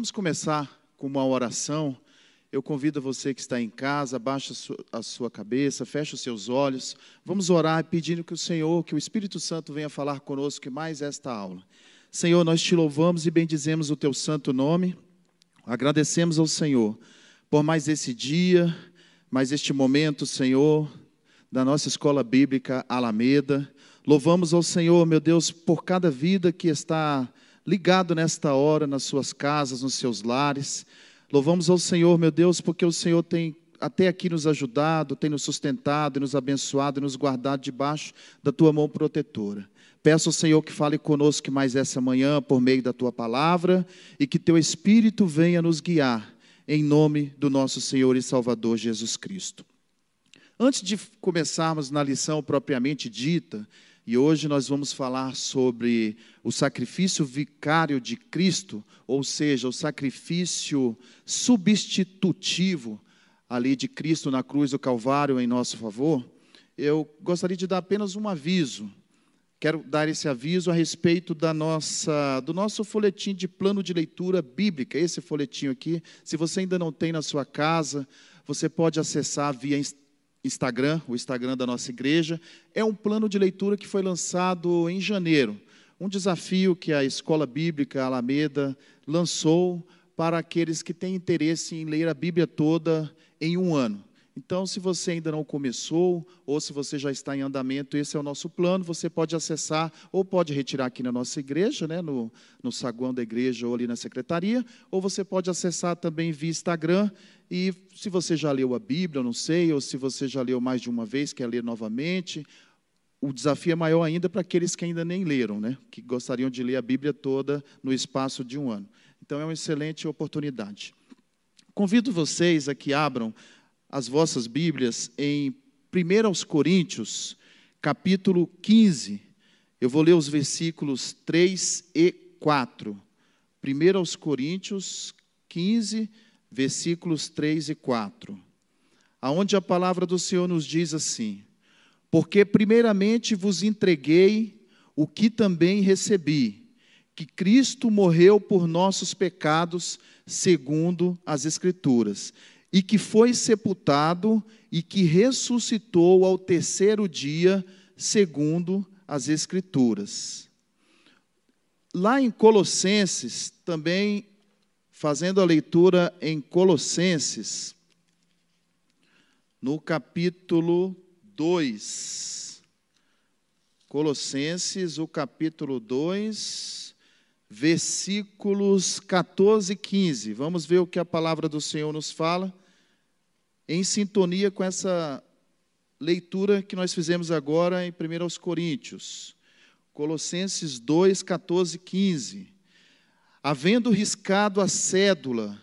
Vamos começar com uma oração. Eu convido você que está em casa, abaixe a sua cabeça, feche os seus olhos. Vamos orar pedindo que o Senhor, que o Espírito Santo venha falar conosco mais esta aula. Senhor, nós te louvamos e bendizemos o teu santo nome. Agradecemos ao Senhor por mais esse dia, mais este momento, Senhor, da nossa escola bíblica Alameda. Louvamos ao Senhor, meu Deus, por cada vida que está ligado nesta hora nas suas casas, nos seus lares. Louvamos ao Senhor, meu Deus, porque o Senhor tem até aqui nos ajudado, tem nos sustentado, nos abençoado e nos guardado debaixo da tua mão protetora. Peço ao Senhor que fale conosco mais essa manhã por meio da tua palavra e que teu Espírito venha nos guiar em nome do nosso Senhor e Salvador Jesus Cristo. Antes de começarmos na lição propriamente dita, e hoje nós vamos falar sobre o sacrifício vicário de Cristo, ou seja, o sacrifício substitutivo ali de Cristo na cruz do Calvário em nosso favor. Eu gostaria de dar apenas um aviso. Quero dar esse aviso a respeito da nossa, do nosso folhetim de plano de leitura bíblica, esse folhetinho aqui. Se você ainda não tem na sua casa, você pode acessar via Instagram, o Instagram da nossa igreja, é um plano de leitura que foi lançado em janeiro. Um desafio que a Escola Bíblica Alameda lançou para aqueles que têm interesse em ler a Bíblia toda em um ano. Então, se você ainda não começou, ou se você já está em andamento, esse é o nosso plano. Você pode acessar, ou pode retirar aqui na nossa igreja, né, no, no saguão da igreja ou ali na secretaria, ou você pode acessar também via Instagram. E se você já leu a Bíblia, não sei, ou se você já leu mais de uma vez, quer ler novamente, o desafio é maior ainda para aqueles que ainda nem leram, né, que gostariam de ler a Bíblia toda no espaço de um ano. Então, é uma excelente oportunidade. Convido vocês a que abram as vossas Bíblias em 1 Coríntios, capítulo 15. Eu vou ler os versículos 3 e 4. 1 Coríntios 15, versículos 3 e 4. Aonde a palavra do Senhor nos diz assim: Porque primeiramente vos entreguei o que também recebi, que Cristo morreu por nossos pecados, segundo as Escrituras, e que foi sepultado e que ressuscitou ao terceiro dia, segundo as Escrituras. Lá em Colossenses, também fazendo a leitura em Colossenses, no capítulo 2. Colossenses, o capítulo 2 versículos 14 e 15. Vamos ver o que a palavra do Senhor nos fala, em sintonia com essa leitura que nós fizemos agora em 1 Coríntios. Colossenses 2, 14 e 15. Havendo riscado a cédula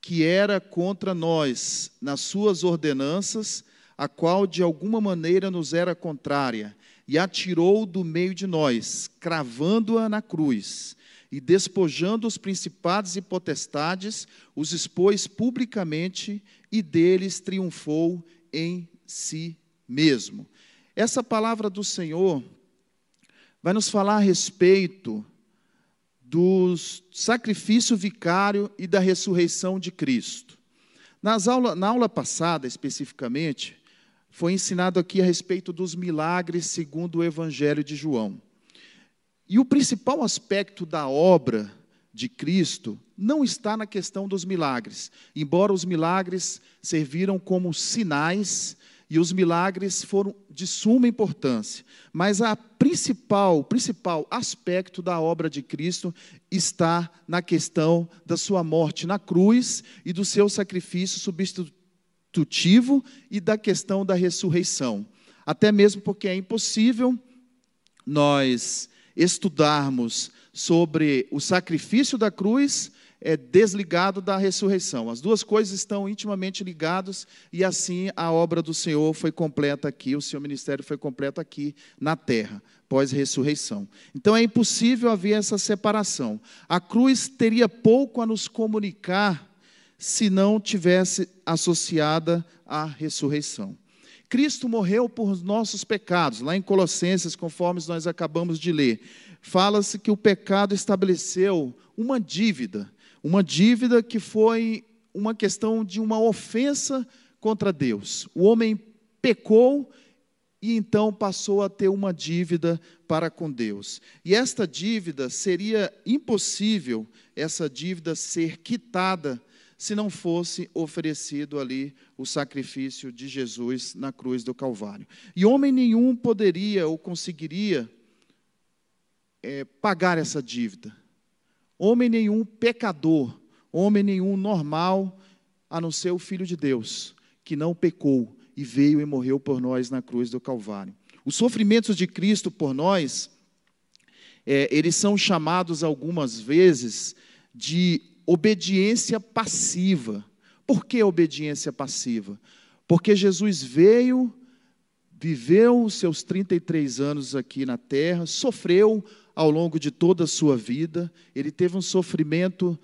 que era contra nós nas suas ordenanças, a qual de alguma maneira nos era contrária, e atirou do meio de nós, cravando-a na cruz, e despojando os principados e potestades, os expôs publicamente e deles triunfou em si mesmo. Essa palavra do Senhor vai nos falar a respeito do sacrifício vicário e da ressurreição de Cristo. Nas aula, na aula passada, especificamente, foi ensinado aqui a respeito dos milagres segundo o Evangelho de João. E o principal aspecto da obra de Cristo não está na questão dos milagres, embora os milagres serviram como sinais e os milagres foram de suma importância, mas a principal, principal aspecto da obra de Cristo está na questão da sua morte na cruz e do seu sacrifício substitutivo e da questão da ressurreição. Até mesmo porque é impossível nós estudarmos sobre o sacrifício da cruz é desligado da ressurreição. As duas coisas estão intimamente ligadas e assim a obra do Senhor foi completa aqui, o seu ministério foi completo aqui na terra, pós-ressurreição. Então é impossível haver essa separação. A cruz teria pouco a nos comunicar se não tivesse associada à ressurreição. Cristo morreu por nossos pecados, lá em Colossenses, conforme nós acabamos de ler. Fala-se que o pecado estabeleceu uma dívida, Uma dívida que foi uma questão de uma ofensa contra Deus. O homem pecou e então passou a ter uma dívida para com Deus. E esta dívida seria impossível essa dívida ser quitada se não fosse oferecido ali o sacrifício de Jesus na cruz do Calvário. E homem nenhum poderia ou conseguiria é, pagar essa dívida. Homem nenhum pecador, homem nenhum normal, a não ser o Filho de Deus, que não pecou e veio e morreu por nós na cruz do Calvário. Os sofrimentos de Cristo por nós, é, eles são chamados algumas vezes de obediência passiva. Por que obediência passiva? Porque Jesus veio, viveu os seus 33 anos aqui na terra, sofreu ao longo de toda a sua vida, ele teve um sofrimento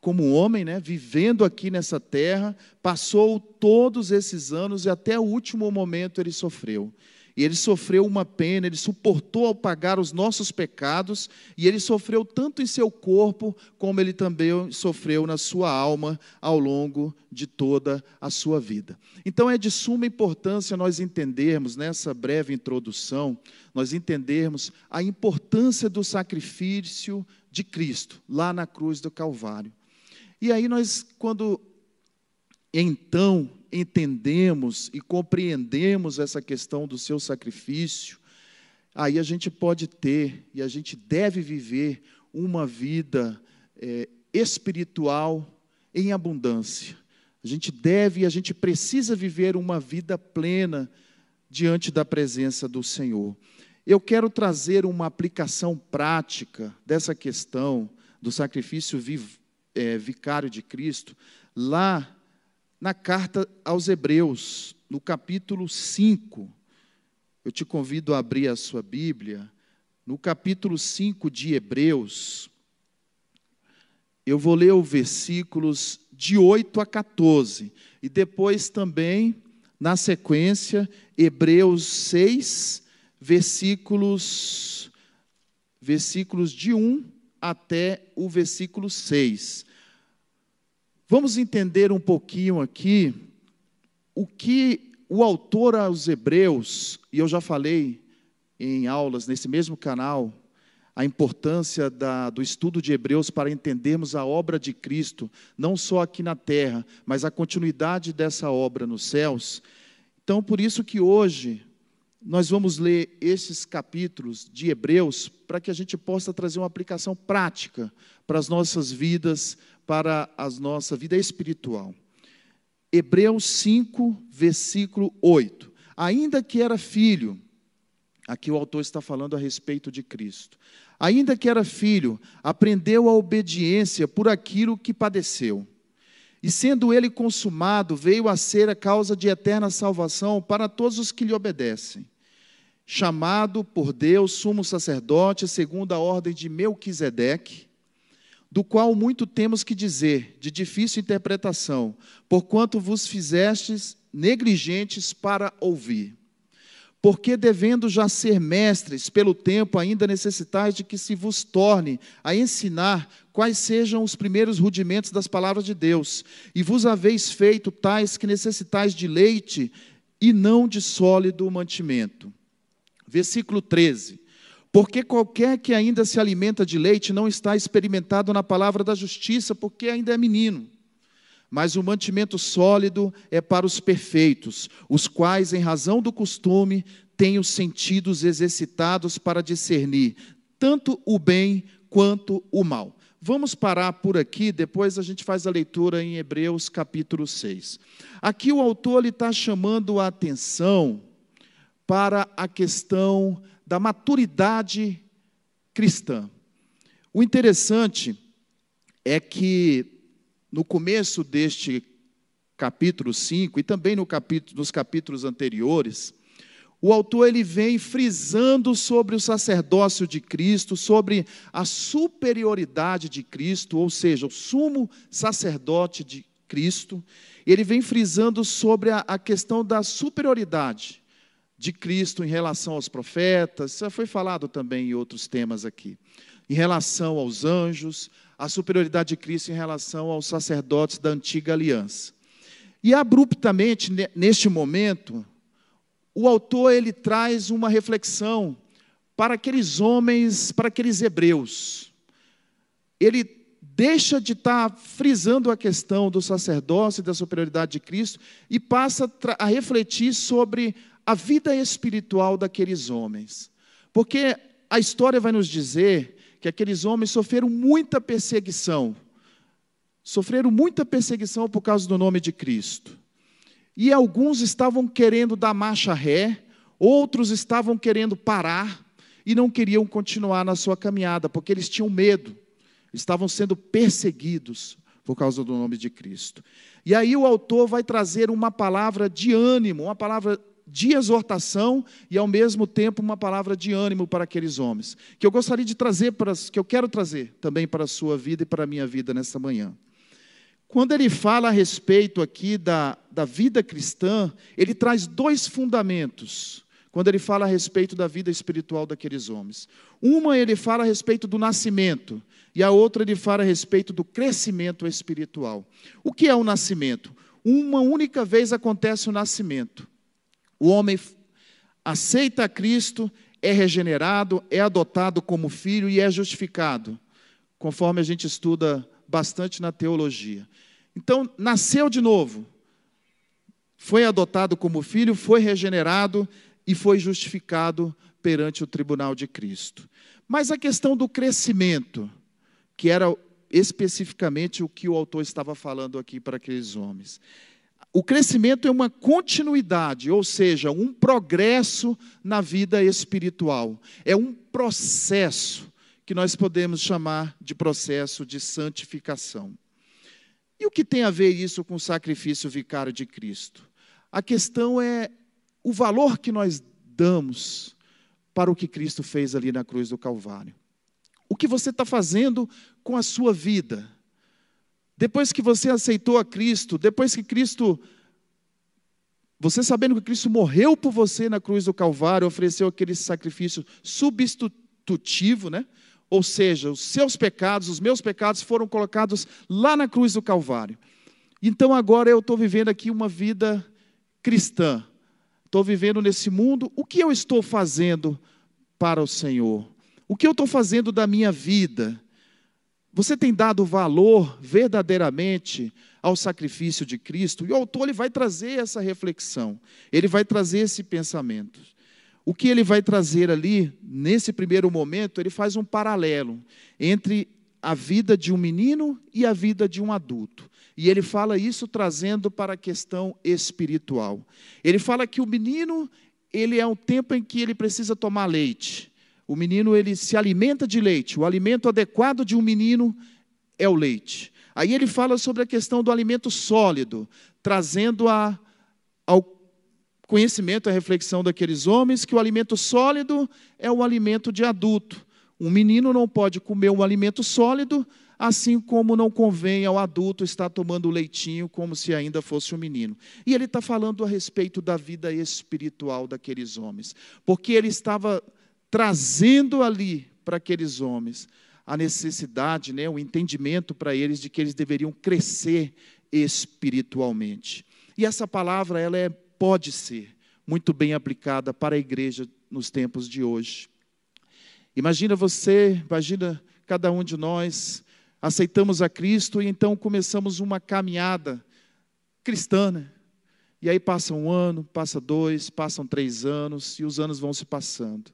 como homem, né, vivendo aqui nessa terra, passou todos esses anos e até o último momento ele sofreu. E ele sofreu uma pena, ele suportou ao pagar os nossos pecados, e ele sofreu tanto em seu corpo, como ele também sofreu na sua alma ao longo de toda a sua vida. Então é de suma importância nós entendermos, nessa breve introdução, nós entendermos a importância do sacrifício de Cristo, lá na cruz do Calvário. E aí nós, quando então entendemos e compreendemos essa questão do seu sacrifício, aí a gente pode ter e a gente deve viver uma vida é, espiritual em abundância. A gente deve e a gente precisa viver uma vida plena diante da presença do Senhor. Eu quero trazer uma aplicação prática dessa questão do sacrifício é, vicário de Cristo, lá na carta aos Hebreus, no capítulo 5. Eu te convido a abrir a sua Bíblia. No capítulo 5 de Hebreus, eu vou ler os versículos de 8 a 14. E depois também, na sequência, Hebreus 6, versículos, versículos de 1 até o versículo 6. Vamos entender um pouquinho aqui o que o autor aos Hebreus, e eu já falei em aulas nesse mesmo canal, a importância da, do estudo de Hebreus para entendermos a obra de Cristo, não só aqui na terra, mas a continuidade dessa obra nos céus. Então, por isso que hoje nós vamos ler esses capítulos de Hebreus para que a gente possa trazer uma aplicação prática para as nossas vidas, para a nossa vida espiritual. Hebreus 5, versículo 8. Ainda que era filho, aqui o autor está falando a respeito de Cristo. Ainda que era filho, aprendeu a obediência por aquilo que padeceu. E sendo ele consumado, veio a ser a causa de eterna salvação para todos os que lhe obedecem chamado por Deus sumo sacerdote segundo a ordem de Melquisedeque, do qual muito temos que dizer, de difícil interpretação, porquanto vos fizestes negligentes para ouvir. Porque, devendo já ser mestres pelo tempo, ainda necessitais de que se vos torne a ensinar quais sejam os primeiros rudimentos das palavras de Deus, e vos haveis feito tais que necessitais de leite e não de sólido mantimento Versículo 13. Porque qualquer que ainda se alimenta de leite não está experimentado na palavra da justiça, porque ainda é menino. Mas o mantimento sólido é para os perfeitos, os quais, em razão do costume, têm os sentidos exercitados para discernir tanto o bem quanto o mal. Vamos parar por aqui, depois a gente faz a leitura em Hebreus capítulo 6. Aqui o autor está chamando a atenção para a questão da maturidade cristã. O interessante é que no começo deste capítulo 5 e também no capítulo, nos capítulos anteriores, o autor ele vem frisando sobre o sacerdócio de Cristo, sobre a superioridade de Cristo, ou seja, o sumo sacerdote de Cristo. Ele vem frisando sobre a, a questão da superioridade de Cristo em relação aos profetas, isso foi falado também em outros temas aqui. em relação aos anjos, a superioridade de Cristo em relação aos sacerdotes da antiga aliança. E abruptamente, neste momento, o autor ele traz uma reflexão para aqueles homens, para aqueles hebreus. Ele deixa de estar frisando a questão do sacerdócio e da superioridade de Cristo e passa a refletir sobre a vida espiritual daqueles homens. Porque a história vai nos dizer que aqueles homens sofreram muita perseguição. Sofreram muita perseguição por causa do nome de Cristo. E alguns estavam querendo dar marcha ré, outros estavam querendo parar e não queriam continuar na sua caminhada, porque eles tinham medo, estavam sendo perseguidos por causa do nome de Cristo. E aí o autor vai trazer uma palavra de ânimo, uma palavra de exortação e ao mesmo tempo uma palavra de ânimo para aqueles homens, que eu gostaria de trazer para que eu quero trazer também para a sua vida e para a minha vida nesta manhã. Quando ele fala a respeito aqui da, da vida cristã, ele traz dois fundamentos. Quando ele fala a respeito da vida espiritual daqueles homens. Uma ele fala a respeito do nascimento, e a outra ele fala a respeito do crescimento espiritual. O que é o nascimento? Uma única vez acontece o nascimento. O homem aceita Cristo, é regenerado, é adotado como filho e é justificado, conforme a gente estuda bastante na teologia. Então, nasceu de novo, foi adotado como filho, foi regenerado e foi justificado perante o tribunal de Cristo. Mas a questão do crescimento, que era especificamente o que o autor estava falando aqui para aqueles homens. O crescimento é uma continuidade, ou seja, um progresso na vida espiritual. É um processo que nós podemos chamar de processo de santificação. E o que tem a ver isso com o sacrifício vicário de Cristo? A questão é o valor que nós damos para o que Cristo fez ali na cruz do Calvário. O que você está fazendo com a sua vida? Depois que você aceitou a Cristo, depois que Cristo, você sabendo que Cristo morreu por você na cruz do Calvário, ofereceu aquele sacrifício substitutivo, né? Ou seja, os seus pecados, os meus pecados foram colocados lá na cruz do Calvário. Então agora eu estou vivendo aqui uma vida cristã. Estou vivendo nesse mundo. O que eu estou fazendo para o Senhor? O que eu estou fazendo da minha vida? Você tem dado valor verdadeiramente ao sacrifício de Cristo? E o autor ele vai trazer essa reflexão, ele vai trazer esse pensamento. O que ele vai trazer ali, nesse primeiro momento, ele faz um paralelo entre a vida de um menino e a vida de um adulto. E ele fala isso trazendo para a questão espiritual. Ele fala que o menino, ele é um tempo em que ele precisa tomar leite. O menino ele se alimenta de leite. O alimento adequado de um menino é o leite. Aí ele fala sobre a questão do alimento sólido, trazendo a, ao conhecimento, a reflexão daqueles homens, que o alimento sólido é o alimento de adulto. Um menino não pode comer um alimento sólido, assim como não convém ao adulto estar tomando leitinho como se ainda fosse um menino. E ele está falando a respeito da vida espiritual daqueles homens, porque ele estava trazendo ali para aqueles homens a necessidade, né, o entendimento para eles de que eles deveriam crescer espiritualmente. E essa palavra ela é, pode ser muito bem aplicada para a igreja nos tempos de hoje. Imagina você, imagina cada um de nós aceitamos a Cristo e então começamos uma caminhada cristã, né? E aí passa um ano, passa dois, passam três anos e os anos vão se passando.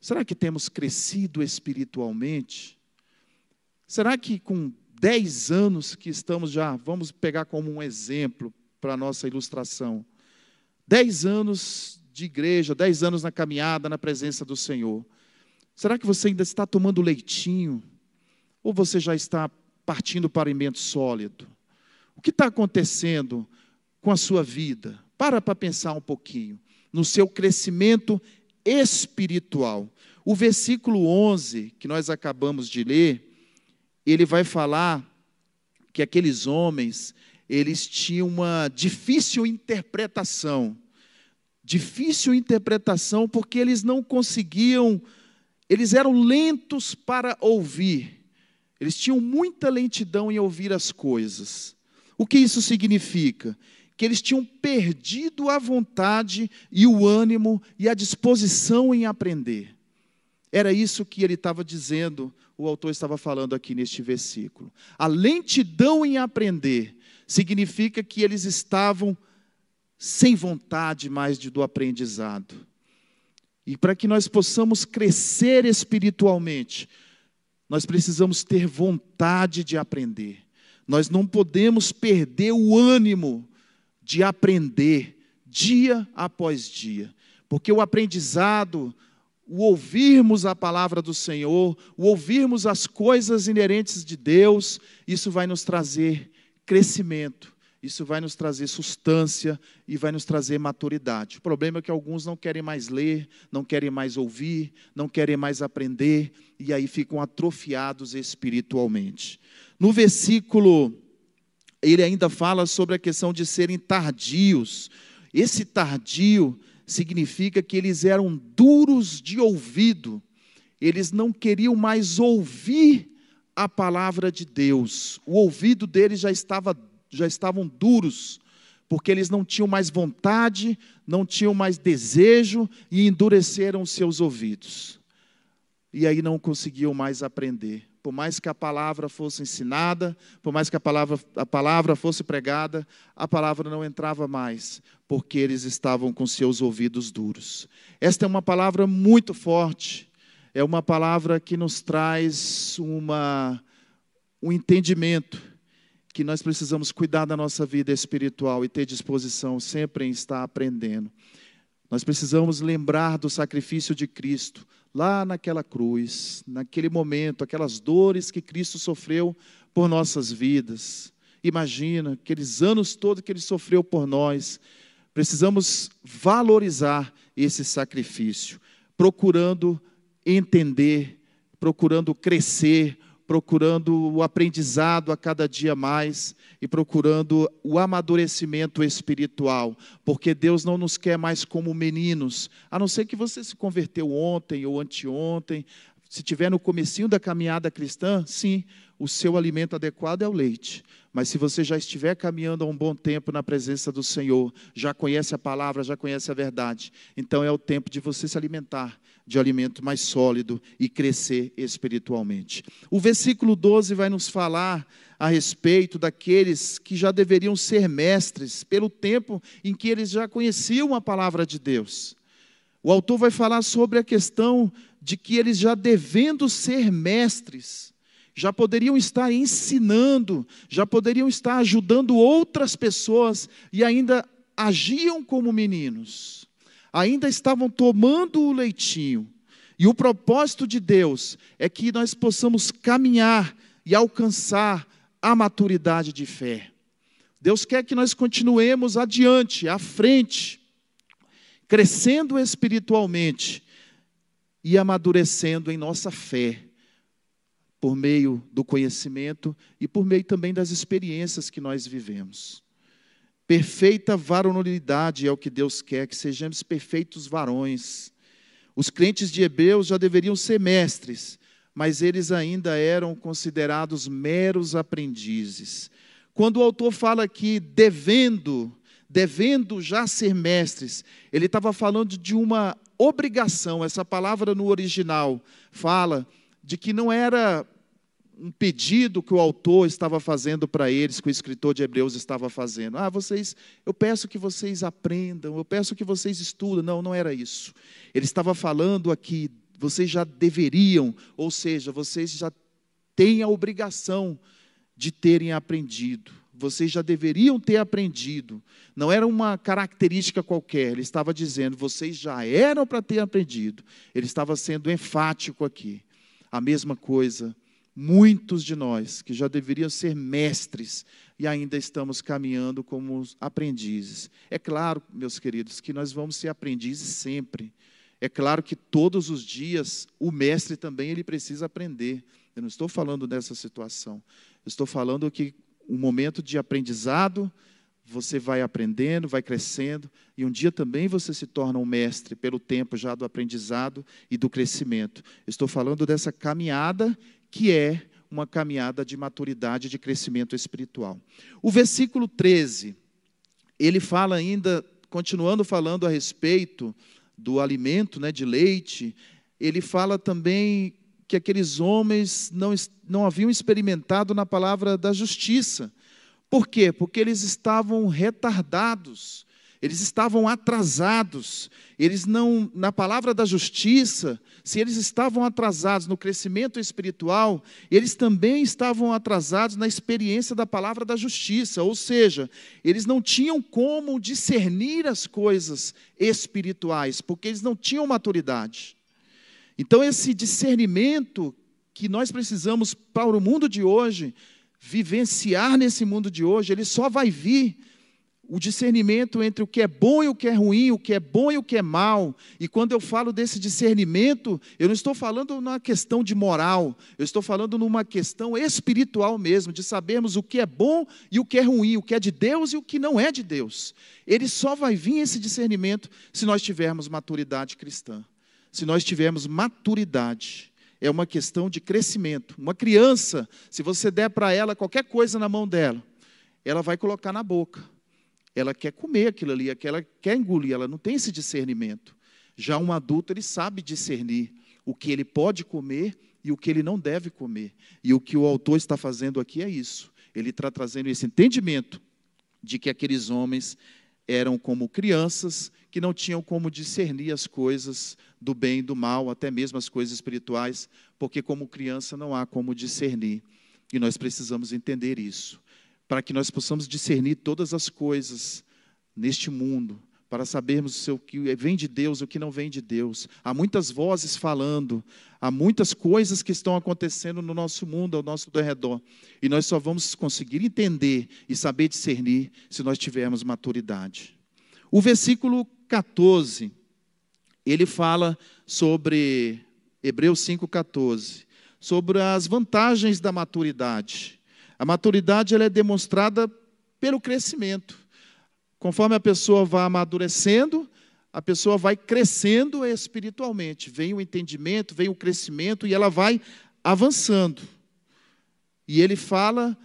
Será que temos crescido espiritualmente? Será que com 10 anos que estamos já, vamos pegar como um exemplo para a nossa ilustração, 10 anos de igreja, 10 anos na caminhada, na presença do Senhor, será que você ainda está tomando leitinho? Ou você já está partindo para alimento sólido? O que está acontecendo com a sua vida? Para para pensar um pouquinho no seu crescimento espiritual. O versículo 11, que nós acabamos de ler, ele vai falar que aqueles homens, eles tinham uma difícil interpretação. Difícil interpretação porque eles não conseguiam eles eram lentos para ouvir, eles tinham muita lentidão em ouvir as coisas. O que isso significa? Que eles tinham perdido a vontade e o ânimo e a disposição em aprender. Era isso que ele estava dizendo, o autor estava falando aqui neste versículo. A lentidão em aprender significa que eles estavam sem vontade mais de, do aprendizado. E para que nós possamos crescer espiritualmente, nós precisamos ter vontade de aprender. Nós não podemos perder o ânimo de aprender dia após dia, porque o aprendizado, o ouvirmos a palavra do Senhor, o ouvirmos as coisas inerentes de Deus, isso vai nos trazer crescimento, isso vai nos trazer substância e vai nos trazer maturidade. O problema é que alguns não querem mais ler, não querem mais ouvir, não querem mais aprender e aí ficam atrofiados espiritualmente. No versículo, ele ainda fala sobre a questão de serem tardios. Esse tardio significa que eles eram duros de ouvido, eles não queriam mais ouvir a palavra de Deus. O ouvido deles já estava já estavam duros, porque eles não tinham mais vontade, não tinham mais desejo e endureceram seus ouvidos. E aí não conseguiam mais aprender. Por mais que a palavra fosse ensinada, por mais que a palavra, a palavra fosse pregada, a palavra não entrava mais, porque eles estavam com seus ouvidos duros. Esta é uma palavra muito forte, é uma palavra que nos traz uma, um entendimento que nós precisamos cuidar da nossa vida espiritual e ter disposição sempre em estar aprendendo. Nós precisamos lembrar do sacrifício de Cristo lá naquela cruz, naquele momento, aquelas dores que Cristo sofreu por nossas vidas. Imagina aqueles anos todos que ele sofreu por nós. Precisamos valorizar esse sacrifício, procurando entender, procurando crescer, procurando o aprendizado a cada dia mais e procurando o amadurecimento espiritual, porque Deus não nos quer mais como meninos, a não ser que você se converteu ontem ou anteontem, se tiver no comecinho da caminhada cristã, sim, o seu alimento adequado é o leite. Mas se você já estiver caminhando há um bom tempo na presença do Senhor, já conhece a palavra, já conhece a verdade, então é o tempo de você se alimentar de alimento mais sólido e crescer espiritualmente. O versículo 12 vai nos falar a respeito daqueles que já deveriam ser mestres, pelo tempo em que eles já conheciam a palavra de Deus. O autor vai falar sobre a questão de que eles já devendo ser mestres, já poderiam estar ensinando, já poderiam estar ajudando outras pessoas e ainda agiam como meninos, ainda estavam tomando o leitinho. E o propósito de Deus é que nós possamos caminhar e alcançar a maturidade de fé. Deus quer que nós continuemos adiante, à frente, crescendo espiritualmente e amadurecendo em nossa fé, por meio do conhecimento e por meio também das experiências que nós vivemos. Perfeita varonilidade é o que Deus quer, que sejamos perfeitos varões. Os crentes de Hebreus já deveriam ser mestres, mas eles ainda eram considerados meros aprendizes. Quando o autor fala aqui devendo, devendo já ser mestres, ele estava falando de uma obrigação. Essa palavra no original fala de que não era um pedido que o autor estava fazendo para eles, que o escritor de Hebreus estava fazendo. Ah, vocês, eu peço que vocês aprendam, eu peço que vocês estudem. Não, não era isso. Ele estava falando aqui, vocês já deveriam, ou seja, vocês já têm a obrigação de terem aprendido vocês já deveriam ter aprendido. Não era uma característica qualquer, ele estava dizendo, vocês já eram para ter aprendido. Ele estava sendo enfático aqui. A mesma coisa, muitos de nós que já deveriam ser mestres e ainda estamos caminhando como aprendizes. É claro, meus queridos, que nós vamos ser aprendizes sempre. É claro que todos os dias o mestre também ele precisa aprender. Eu não estou falando dessa situação. Eu estou falando que um momento de aprendizado você vai aprendendo, vai crescendo, e um dia também você se torna um mestre pelo tempo já do aprendizado e do crescimento. Estou falando dessa caminhada que é uma caminhada de maturidade, de crescimento espiritual. O versículo 13, ele fala ainda, continuando falando a respeito do alimento, né, de leite, ele fala também que aqueles homens não, não haviam experimentado na palavra da justiça. Por quê? Porque eles estavam retardados, eles estavam atrasados, eles não, na palavra da justiça, se eles estavam atrasados no crescimento espiritual, eles também estavam atrasados na experiência da palavra da justiça, ou seja, eles não tinham como discernir as coisas espirituais, porque eles não tinham maturidade. Então, esse discernimento que nós precisamos para o mundo de hoje, vivenciar nesse mundo de hoje, ele só vai vir o discernimento entre o que é bom e o que é ruim, o que é bom e o que é mal. E quando eu falo desse discernimento, eu não estou falando numa questão de moral, eu estou falando numa questão espiritual mesmo, de sabermos o que é bom e o que é ruim, o que é de Deus e o que não é de Deus. Ele só vai vir esse discernimento se nós tivermos maturidade cristã. Se nós tivermos maturidade é uma questão de crescimento. Uma criança, se você der para ela qualquer coisa na mão dela, ela vai colocar na boca. Ela quer comer aquilo ali, ela quer engolir, ela não tem esse discernimento. Já um adulto, ele sabe discernir o que ele pode comer e o que ele não deve comer. E o que o autor está fazendo aqui é isso. Ele está trazendo esse entendimento de que aqueles homens eram como crianças que não tinham como discernir as coisas do bem e do mal, até mesmo as coisas espirituais, porque como criança não há como discernir. E nós precisamos entender isso, para que nós possamos discernir todas as coisas neste mundo, para sabermos o que vem de Deus e o que não vem de Deus. Há muitas vozes falando, há muitas coisas que estão acontecendo no nosso mundo, ao nosso redor. E nós só vamos conseguir entender e saber discernir se nós tivermos maturidade. O versículo 14, ele fala sobre, Hebreus 5,14, sobre as vantagens da maturidade. A maturidade ela é demonstrada pelo crescimento. Conforme a pessoa vai amadurecendo, a pessoa vai crescendo espiritualmente. Vem o entendimento, vem o crescimento e ela vai avançando. E ele fala,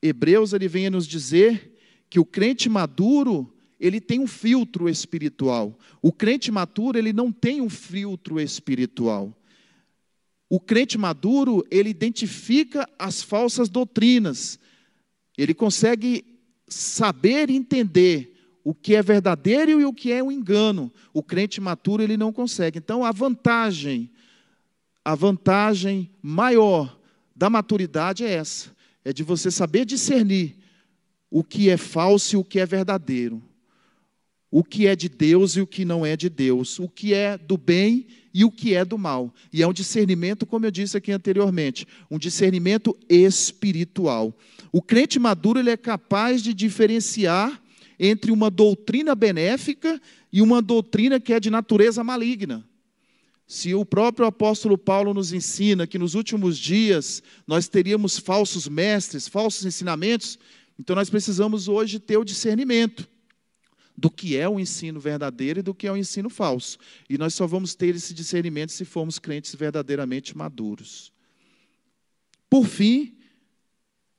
Hebreus, ele vem a nos dizer que o crente maduro, ele tem um filtro espiritual. O crente maturo, ele não tem um filtro espiritual. O crente maduro, ele identifica as falsas doutrinas. Ele consegue saber entender o que é verdadeiro e o que é um engano. O crente maturo ele não consegue. Então a vantagem, a vantagem maior da maturidade é essa, é de você saber discernir o que é falso e o que é verdadeiro. O que é de Deus e o que não é de Deus, o que é do bem e o que é do mal. E é um discernimento, como eu disse aqui anteriormente, um discernimento espiritual. O crente maduro ele é capaz de diferenciar entre uma doutrina benéfica e uma doutrina que é de natureza maligna. Se o próprio apóstolo Paulo nos ensina que nos últimos dias nós teríamos falsos mestres, falsos ensinamentos, então nós precisamos hoje ter o discernimento do que é o ensino verdadeiro e do que é o ensino falso. E nós só vamos ter esse discernimento se formos crentes verdadeiramente maduros. Por fim,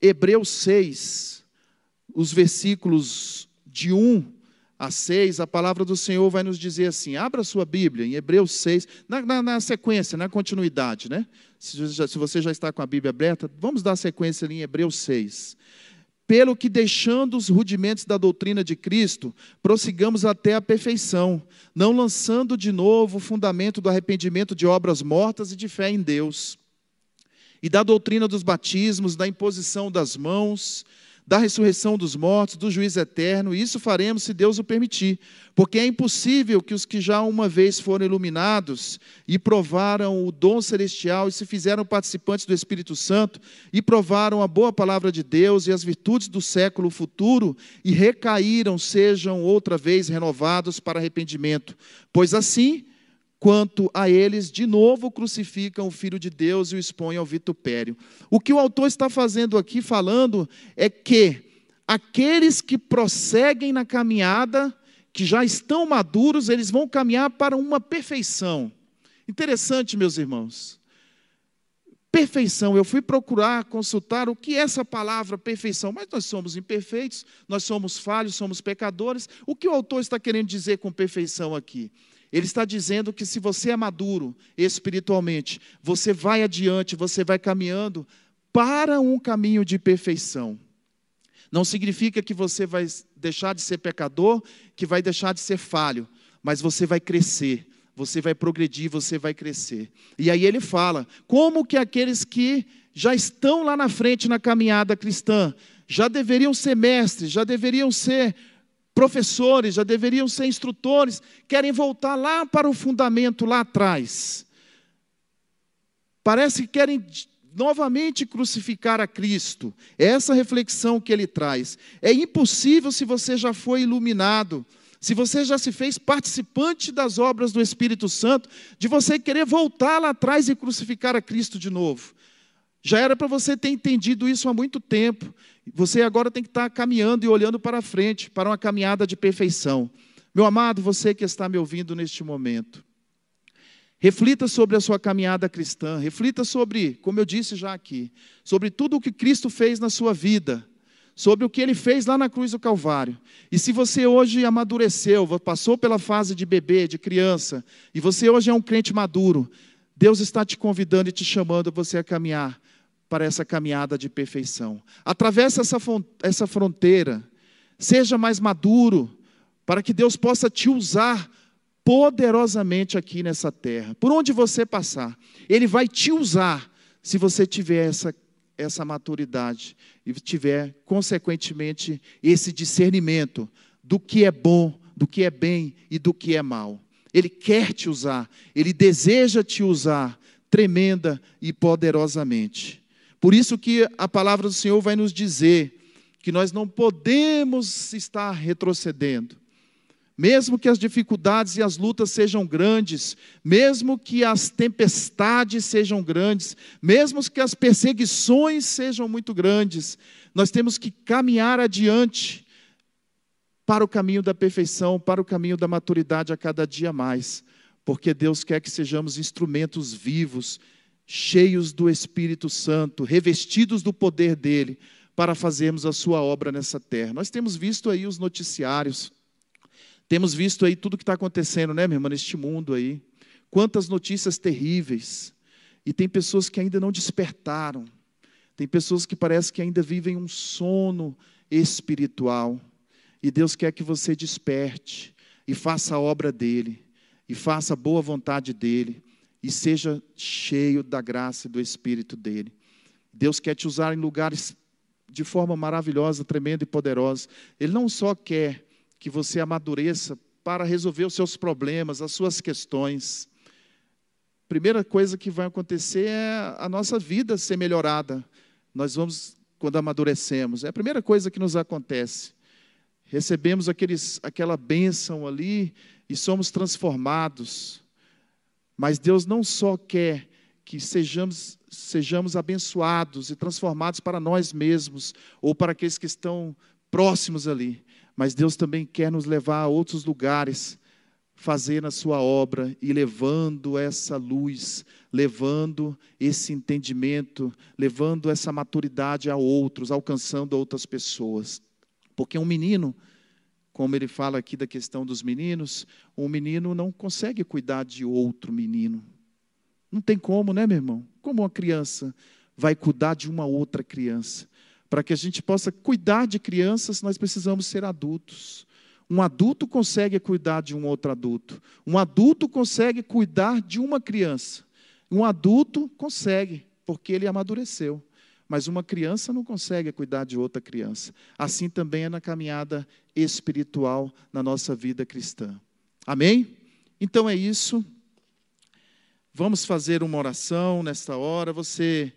Hebreus 6, os versículos de 1 a 6, a palavra do Senhor vai nos dizer assim: abra sua Bíblia em Hebreus 6, na, na, na sequência, na continuidade, né? Se, se, você já está com a Bíblia aberta, vamos dar sequência ali em Hebreus 6. Pelo que, deixando os rudimentos da doutrina de Cristo, prossigamos até a perfeição, não lançando de novo o fundamento do arrependimento de obras mortas e de fé em Deus. E da doutrina dos batismos, da imposição das mãos, da ressurreição dos mortos, do juízo eterno, e isso faremos se Deus o permitir, porque é impossível que os que já uma vez foram iluminados e provaram o dom celestial e se fizeram participantes do Espírito Santo e provaram a boa palavra de Deus e as virtudes do século futuro e recaíram, sejam outra vez renovados para arrependimento, pois assim quanto a eles, de novo crucificam o Filho de Deus e o expõem ao vitupério. O que o autor está fazendo aqui, falando, é que aqueles que prosseguem na caminhada, que já estão maduros, eles vão caminhar para uma perfeição. Interessante, meus irmãos. Perfeição, eu fui procurar, consultar o que é essa palavra perfeição, mas nós somos imperfeitos, nós somos falhos, somos pecadores. O que o autor está querendo dizer com perfeição aqui? Ele está dizendo que se você é maduro espiritualmente, você vai adiante, você vai caminhando para um caminho de perfeição. Não significa que você vai deixar de ser pecador, que vai deixar de ser falho, mas você vai crescer, você vai progredir, você vai crescer. E aí ele fala: como que aqueles que já estão lá na frente na caminhada cristã, já deveriam ser mestres, já deveriam ser professores, já deveriam ser instrutores, querem voltar lá para o fundamento lá atrás. Parece que querem novamente crucificar a Cristo. É essa reflexão que ele traz. É impossível se você já foi iluminado, se você já se fez participante das obras do Espírito Santo, de você querer voltar lá atrás e crucificar a Cristo de novo. Já era para você ter entendido isso há muito tempo. Você agora tem que estar caminhando e olhando para frente, para uma caminhada de perfeição. Meu amado, você que está me ouvindo neste momento, Reflita sobre a sua caminhada cristã, reflita sobre, como eu disse já aqui, sobre tudo o que Cristo fez na sua vida, sobre o que ele fez lá na cruz do Calvário. E se você hoje amadureceu, passou pela fase de bebê, de criança, e você hoje é um crente maduro, Deus está te convidando e te chamando você a caminhar para essa caminhada de perfeição. Atravesse essa, essa fronteira, seja mais maduro, para que Deus possa te usar poderosamente aqui nessa terra. Por onde você passar, Ele vai te usar se você tiver essa, essa maturidade e tiver, consequentemente, esse discernimento do que é bom, do que é bem e do que é mal. Ele quer te usar, Ele deseja te usar tremenda e poderosamente. Por isso que a palavra do Senhor vai nos dizer que nós não podemos estar retrocedendo. Mesmo que as dificuldades e as lutas sejam grandes, mesmo que as tempestades sejam grandes, mesmo que as perseguições sejam muito grandes, nós temos que caminhar adiante para o caminho da perfeição, para o caminho da maturidade a cada dia mais, porque Deus quer que sejamos instrumentos vivos, cheios do Espírito Santo, revestidos do poder dele, para fazermos a sua obra nessa terra. Nós temos visto aí os noticiários, temos visto aí tudo que está acontecendo, né, minha irmã, neste mundo aí. Quantas notícias terríveis. E tem pessoas que ainda não despertaram. Tem pessoas que parece que ainda vivem um sono espiritual. E Deus quer que você desperte e faça a obra dele, e faça a boa vontade dele, e seja cheio da graça e do Espírito dele. Deus quer te usar em lugares de forma maravilhosa, tremenda e poderosa. Ele não só quer que você amadureça para resolver os seus problemas, as suas questões. Primeira coisa que vai acontecer é a nossa vida ser melhorada. Nós vamos, quando amadurecemos, é a primeira coisa que nos acontece. Recebemos aqueles, aquela bênção ali e somos transformados. Mas Deus não só quer que sejamos, sejamos abençoados e transformados para nós mesmos ou para aqueles que estão próximos ali, mas Deus também quer nos levar a outros lugares, fazer a sua obra e levando essa luz, levando esse entendimento, levando essa maturidade a outros, alcançando outras pessoas. Porque um menino, como ele fala aqui da questão dos meninos, um menino não consegue cuidar de outro menino. Não tem como, né, meu irmão? Como uma criança vai cuidar de uma outra criança? Para que a gente possa cuidar de crianças, nós precisamos ser adultos. Um adulto consegue cuidar de um outro adulto. Um adulto consegue cuidar de uma criança. Um adulto consegue, porque ele amadureceu. Mas uma criança não consegue cuidar de outra criança. Assim também é na caminhada espiritual na nossa vida cristã. Amém? Então é isso. Vamos fazer uma oração nesta hora. Você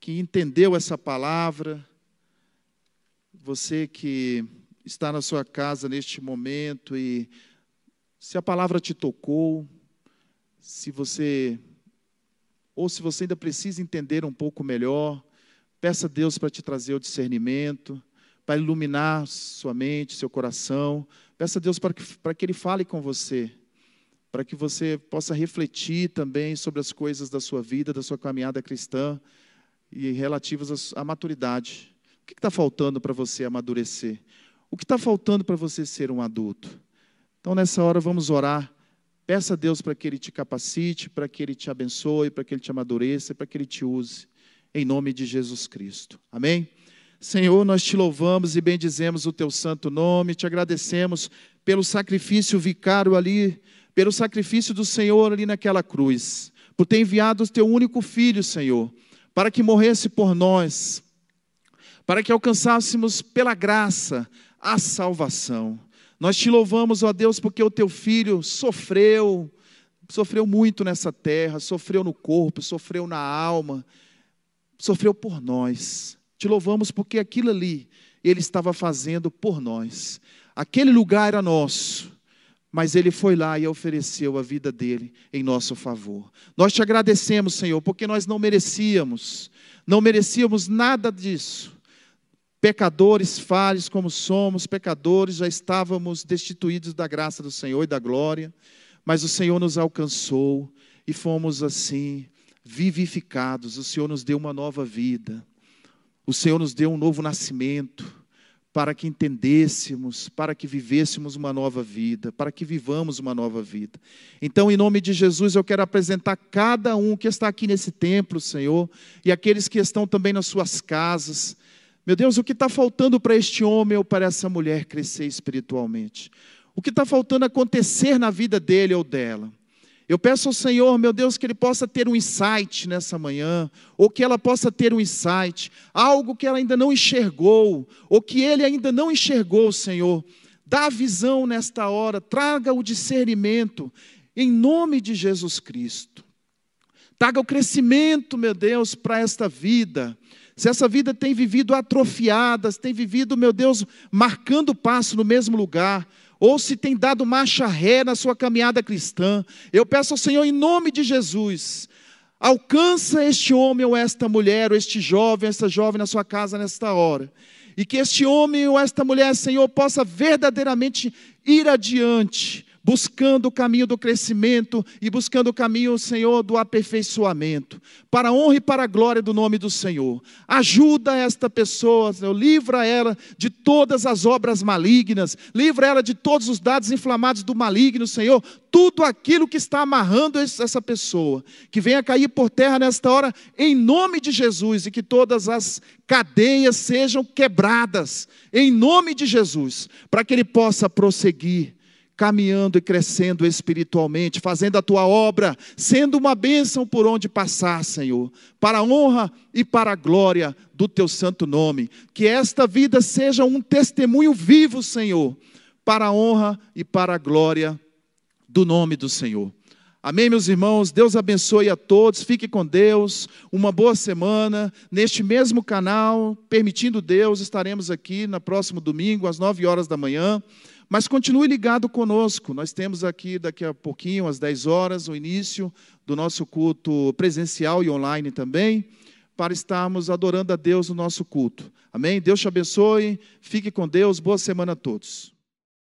que entendeu essa palavra, você que está na sua casa neste momento e se a palavra te tocou, se você ou se você ainda precisa entender um pouco melhor, peça a Deus para te trazer o discernimento, para iluminar sua mente, seu coração. Peça a Deus para que, para que Ele fale com você, para que você possa refletir também sobre as coisas da sua vida, da sua caminhada cristã e relativas à maturidade. O que está faltando para você amadurecer? O que está faltando para você ser um adulto? Então, nessa hora, vamos orar. Peça a Deus para que Ele te capacite, para que Ele te abençoe, para que Ele te amadureça, para que Ele te use, em nome de Jesus Cristo. Amém? Senhor, nós te louvamos e bendizemos o teu santo nome, te agradecemos pelo sacrifício vicário ali, pelo sacrifício do Senhor ali naquela cruz, por ter enviado o teu único filho, Senhor, para que morresse por nós, para que alcançássemos pela graça a salvação. Nós te louvamos, ó Deus, porque o teu filho sofreu, sofreu muito nessa terra, sofreu no corpo, sofreu na alma, sofreu por nós. Te louvamos porque aquilo ali ele estava fazendo por nós. Aquele lugar era nosso, mas ele foi lá e ofereceu a vida dele em nosso favor. Nós te agradecemos, Senhor, porque nós não merecíamos, não merecíamos nada disso. Pecadores falhos como somos, pecadores, já estávamos destituídos da graça do Senhor e da glória, mas o Senhor nos alcançou e fomos assim vivificados. O Senhor nos deu uma nova vida. O Senhor nos deu um novo nascimento para que entendêssemos, para que vivêssemos uma nova vida, para que vivamos uma nova vida. Então, em nome de Jesus, eu quero apresentar cada um que está aqui nesse templo, Senhor, e aqueles que estão também nas suas casas. Meu Deus, o que está faltando para este homem ou para essa mulher crescer espiritualmente? O que está faltando acontecer na vida dele ou dela? Eu peço ao Senhor, meu Deus, que ele possa ter um insight nessa manhã, ou que ela possa ter um insight, algo que ela ainda não enxergou, ou que ele ainda não enxergou, Senhor. Dá visão nesta hora, traga o discernimento, em nome de Jesus Cristo. Traga o crescimento, meu Deus, para esta vida. Se essa vida tem vivido atrofiada, tem vivido, meu Deus, marcando passo no mesmo lugar, ou se tem dado marcha ré na sua caminhada cristã, eu peço ao Senhor, em nome de Jesus, alcança este homem ou esta mulher, ou este jovem, esta jovem na sua casa nesta hora, e que este homem ou esta mulher, Senhor, possa verdadeiramente ir adiante, buscando o caminho do crescimento e buscando o caminho, Senhor, do aperfeiçoamento, para a honra e para a glória do nome do Senhor. Ajuda esta pessoa, Senhor, livra ela de todas as obras malignas, livra ela de todos os dados inflamados do maligno, Senhor, tudo aquilo que está amarrando essa pessoa, que venha cair por terra nesta hora, em nome de Jesus, e que todas as cadeias sejam quebradas, em nome de Jesus, para que ele possa prosseguir caminhando e crescendo espiritualmente, fazendo a tua obra, sendo uma bênção por onde passar, Senhor, para a honra e para a glória do teu santo nome. Que esta vida seja um testemunho vivo, Senhor, para a honra e para a glória do nome do Senhor. Amém, meus irmãos? Deus abençoe a todos. Fique com Deus. Uma boa semana. Neste mesmo canal, permitindo Deus, estaremos aqui no próximo domingo, às nove horas da manhã. Mas continue ligado conosco. Nós temos aqui daqui a pouquinho, às 10 horas, o início do nosso culto presencial e online também, para estarmos adorando a Deus no nosso culto. Amém? Deus te abençoe. Fique com Deus. Boa semana a todos.